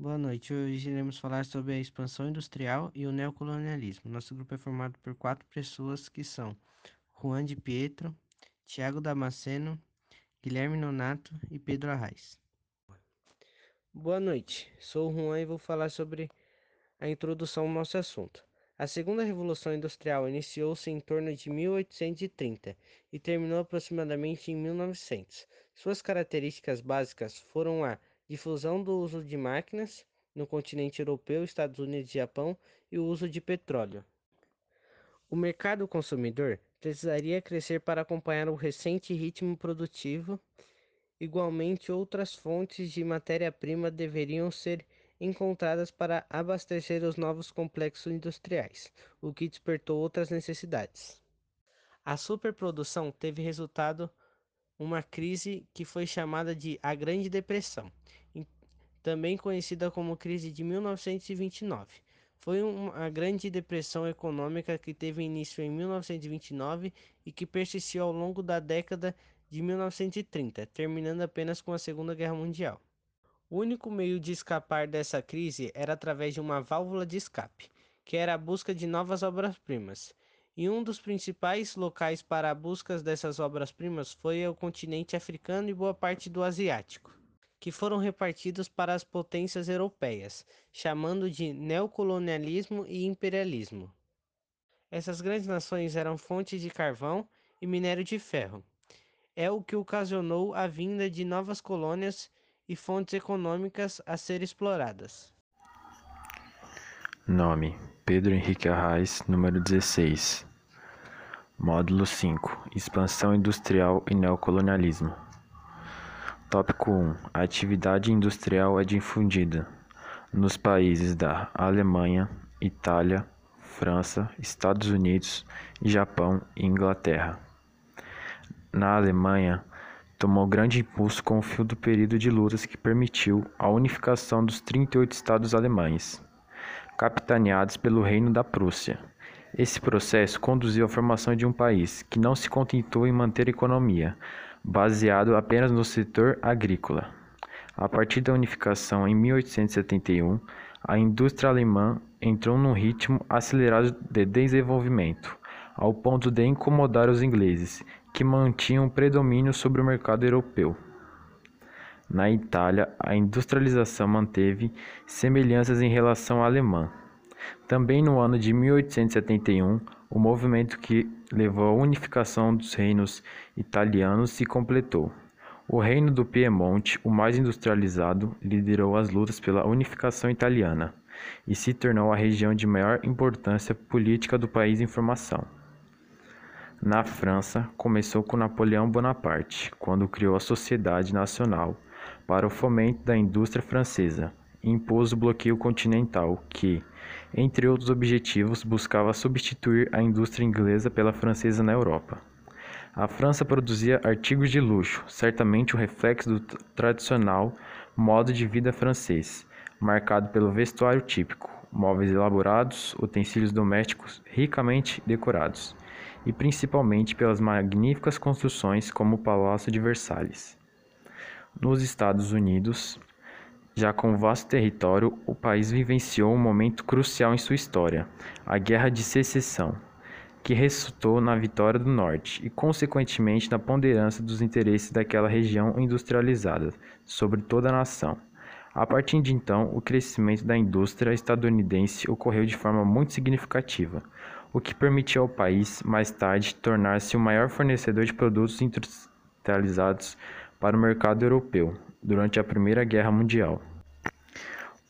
Boa noite. Hoje iremos falar sobre a expansão industrial e o neocolonialismo. Nosso grupo é formado por quatro pessoas que são Juan de Pietro, Tiago Damasceno, Guilherme Nonato e Pedro Arraes. Boa noite. Sou o Juan e vou falar sobre a introdução ao nosso assunto. A segunda revolução industrial iniciou-se em torno de 1830 e terminou aproximadamente em 1900. Suas características básicas foram a difusão do uso de máquinas no continente europeu, Estados Unidos e Japão e o uso de petróleo. O mercado consumidor precisaria crescer para acompanhar o recente ritmo produtivo. Igualmente, outras fontes de matéria-prima deveriam ser encontradas para abastecer os novos complexos industriais, o que despertou outras necessidades. A superprodução teve resultado uma crise que foi chamada de a Grande Depressão, também conhecida como crise de 1929. Foi uma grande depressão econômica que teve início em 1929 e que persistiu ao longo da década de 1930, terminando apenas com a Segunda Guerra Mundial. O único meio de escapar dessa crise era através de uma válvula de escape, que era a busca de novas obras-primas. E um dos principais locais para a busca dessas obras-primas foi o continente africano e boa parte do asiático que foram repartidos para as potências europeias, chamando de neocolonialismo e imperialismo. Essas grandes nações eram fontes de carvão e minério de ferro. É o que ocasionou a vinda de novas colônias e fontes econômicas a ser exploradas. Nome: Pedro Henrique Arraes, número 16. Módulo 5: Expansão industrial e neocolonialismo. Tópico 1: A atividade industrial é difundida nos países da Alemanha, Itália, França, Estados Unidos, Japão e Inglaterra. Na Alemanha, tomou grande impulso com o fim do período de lutas que permitiu a unificação dos 38 estados alemães, capitaneados pelo Reino da Prússia. Esse processo conduziu à formação de um país que não se contentou em manter a economia, baseado apenas no setor agrícola. A partir da unificação em 1871, a indústria alemã entrou num ritmo acelerado de desenvolvimento, ao ponto de incomodar os ingleses, que mantinham predomínio sobre o mercado europeu. Na Itália, a industrialização manteve semelhanças em relação à alemã. Também no ano de 1871, o movimento que levou à unificação dos reinos italianos se completou. O reino do Piemonte, o mais industrializado, liderou as lutas pela unificação italiana e se tornou a região de maior importância política do país em formação. Na França, começou com Napoleão Bonaparte, quando criou a Sociedade Nacional para o Fomento da Indústria Francesa e impôs o bloqueio continental, que, entre outros objetivos, buscava substituir a indústria inglesa pela francesa na Europa. A França produzia artigos de luxo, certamente o reflexo do tradicional modo de vida francês, marcado pelo vestuário típico, móveis elaborados, utensílios domésticos ricamente decorados, e principalmente pelas magníficas construções como o Palácio de Versalhes. Nos Estados Unidos, já com vasto território, o país vivenciou um momento crucial em sua história, a Guerra de Secessão, que resultou na vitória do Norte e, consequentemente, na ponderância dos interesses daquela região industrializada sobre toda a nação. A partir de então, o crescimento da indústria estadunidense ocorreu de forma muito significativa, o que permitiu ao país, mais tarde, tornar-se o maior fornecedor de produtos industrializados para o mercado europeu durante a Primeira Guerra Mundial.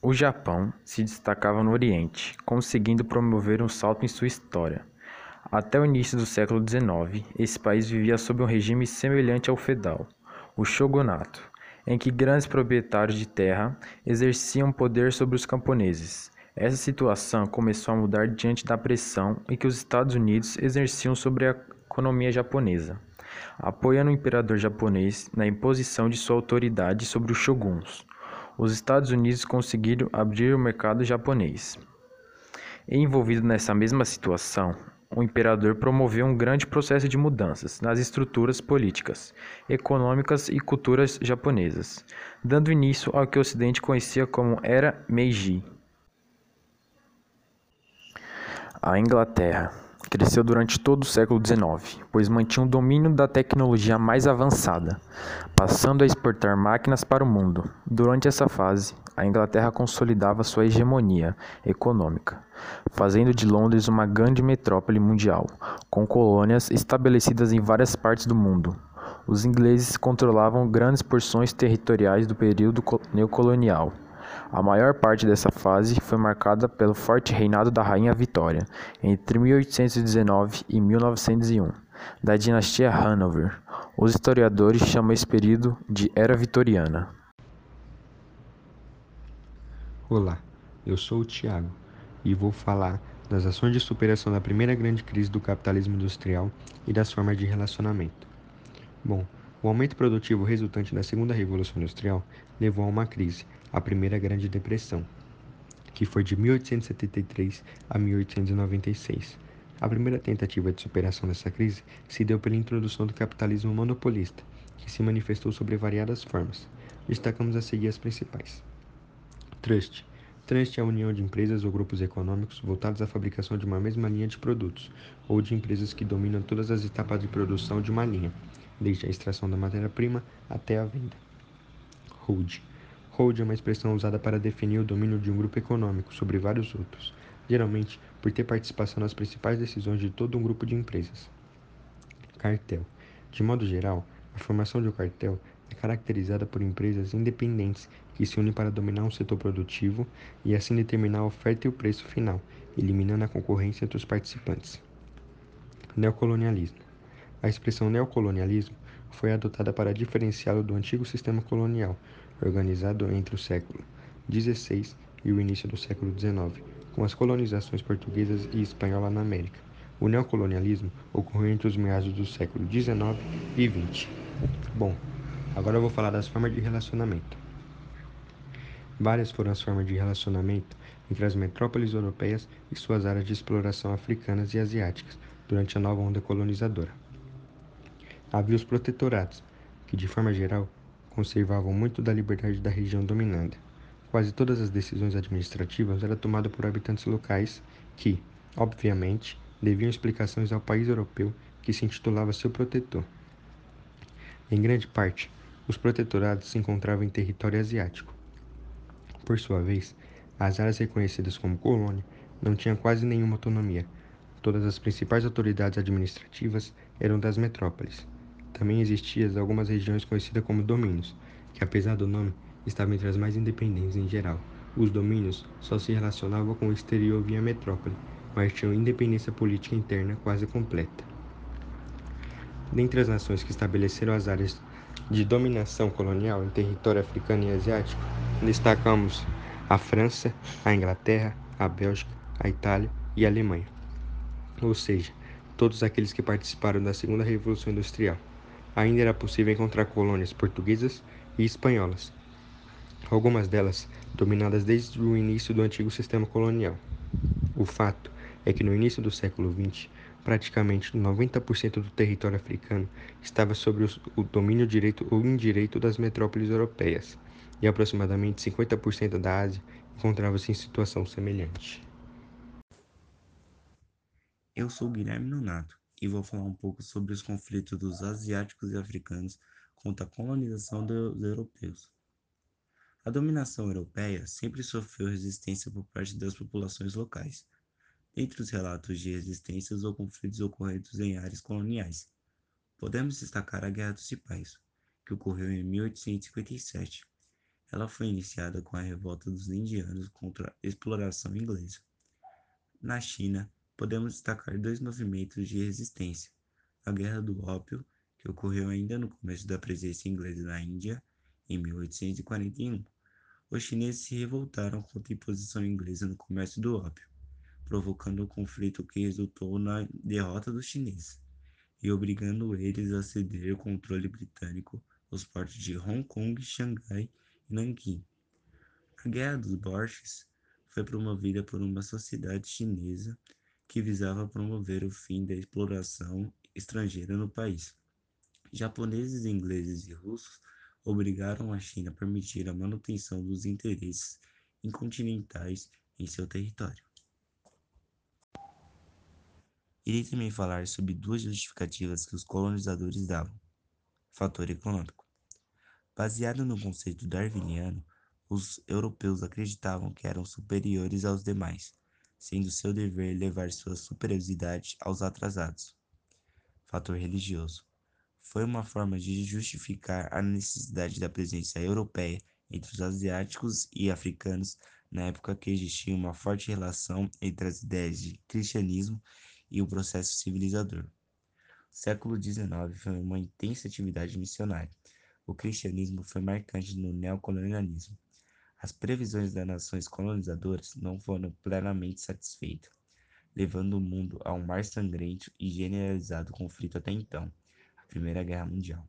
O Japão se destacava no Oriente, conseguindo promover um salto em sua história. Até o início do século XIX, esse país vivia sob um regime semelhante ao feudal, o shogunato, em que grandes proprietários de terra exerciam poder sobre os camponeses. Essa situação começou a mudar diante da pressão em que os Estados Unidos exerciam sobre a economia japonesa apoiando o imperador japonês na imposição de sua autoridade sobre os shoguns. Os Estados Unidos conseguiram abrir o mercado japonês. Envolvido nessa mesma situação, o imperador promoveu um grande processo de mudanças nas estruturas políticas, econômicas e culturas japonesas, dando início ao que o Ocidente conhecia como Era Meiji. A Inglaterra cresceu durante todo o século XIX, pois mantinha um domínio da tecnologia mais avançada, passando a exportar máquinas para o mundo. Durante essa fase, a Inglaterra consolidava sua hegemonia econômica, fazendo de Londres uma grande metrópole mundial, com colônias estabelecidas em várias partes do mundo. Os ingleses controlavam grandes porções territoriais do período neocolonial. A maior parte dessa fase foi marcada pelo forte reinado da Rainha Vitória, entre 1819 e 1901, da dinastia Hanover. Os historiadores chamam esse período de Era Vitoriana. Olá, eu sou o Tiago e vou falar das ações de superação da primeira grande crise do capitalismo industrial e das formas de relacionamento. Bom, o aumento produtivo resultante da segunda revolução industrial levou a uma crise, a primeira Grande Depressão, que foi de 1873 a 1896. A primeira tentativa de superação dessa crise se deu pela introdução do capitalismo monopolista, que se manifestou sobre variadas formas. Destacamos a seguir as principais. Trust. Trust é a união de empresas ou grupos econômicos voltados à fabricação de uma mesma linha de produtos, ou de empresas que dominam todas as etapas de produção de uma linha, desde a extração da matéria-prima até a venda. Hold. Hold é uma expressão usada para definir o domínio de um grupo econômico sobre vários outros, geralmente por ter participação nas principais decisões de todo um grupo de empresas. Cartel. De modo geral, a formação de um cartel é caracterizada por empresas independentes que se unem para dominar um setor produtivo e assim determinar a oferta e o preço final, eliminando a concorrência entre os participantes. Neocolonialismo. A expressão neocolonialismo foi adotada para diferenciá-lo do antigo sistema colonial, organizado entre o século XVI e o início do século XIX, com as colonizações portuguesas e espanhola na América. O neocolonialismo ocorreu entre os meados do século XIX e XX. Bom, agora eu vou falar das formas de relacionamento. Várias foram as formas de relacionamento entre as metrópoles europeias e suas áreas de exploração africanas e asiáticas durante a nova onda colonizadora. Havia os protetorados, que de forma geral conservavam muito da liberdade da região dominada. Quase todas as decisões administrativas eram tomadas por habitantes locais que, obviamente, deviam explicações ao país europeu que se intitulava seu protetor. Em grande parte, os protetorados se encontravam em território asiático. Por sua vez, as áreas reconhecidas como colônia não tinham quase nenhuma autonomia. Todas as principais autoridades administrativas eram das metrópoles. Também existiam algumas regiões conhecidas como domínios, que apesar do nome, estavam entre as mais independentes em geral. Os domínios só se relacionavam com o exterior via metrópole, mas tinham independência política interna quase completa. Dentre as nações que estabeleceram as áreas de dominação colonial em território africano e asiático, destacamos a França, a Inglaterra, a Bélgica, a Itália e a Alemanha. Ou seja, todos aqueles que participaram da Segunda Revolução Industrial ainda era possível encontrar colônias portuguesas e espanholas, algumas delas dominadas desde o início do antigo sistema colonial. O fato é que no início do século XX, praticamente 90% do território africano estava sob o domínio direito ou indireito das metrópoles europeias, e aproximadamente 50% da Ásia encontrava-se em situação semelhante. Eu sou Guilherme Nonato e vou falar um pouco sobre os conflitos dos asiáticos e africanos contra a colonização dos europeus. A dominação europeia sempre sofreu resistência por parte das populações locais, entre os relatos de resistências ou conflitos ocorridos em áreas coloniais. Podemos destacar a Guerra dos Cipais, que ocorreu em 1857. Ela foi iniciada com a revolta dos indianos contra a exploração inglesa. Na China, podemos destacar dois movimentos de resistência: a Guerra do Ópio, que ocorreu ainda no começo da presença inglesa na Índia, em 1841. Os chineses se revoltaram contra a imposição inglesa no comércio do ópio, provocando um conflito que resultou na derrota dos chineses e obrigando eles a ceder o controle britânico aos portos de Hong Kong, Xangai e Nanquim. A Guerra dos Borches foi promovida por uma sociedade chinesa que visava promover o fim da exploração estrangeira no país. Japoneses, ingleses e russos obrigaram a China a permitir a manutenção dos interesses incontinentais em seu território. Irei também falar sobre duas justificativas que os colonizadores davam. Fator econômico. Baseado no conceito darwiniano, os europeus acreditavam que eram superiores aos demais, sendo seu dever levar sua superioridade aos atrasados. Fator religioso. Foi uma forma de justificar a necessidade da presença europeia entre os asiáticos e africanos na época que existia uma forte relação entre as ideias de cristianismo e o processo civilizador. O século XIX foi uma intensa atividade missionária. O cristianismo foi marcante no neocolonialismo. As previsões das nações colonizadoras não foram plenamente satisfeitas, levando o mundo a um mais sangrento e generalizado conflito até então, a Primeira Guerra Mundial.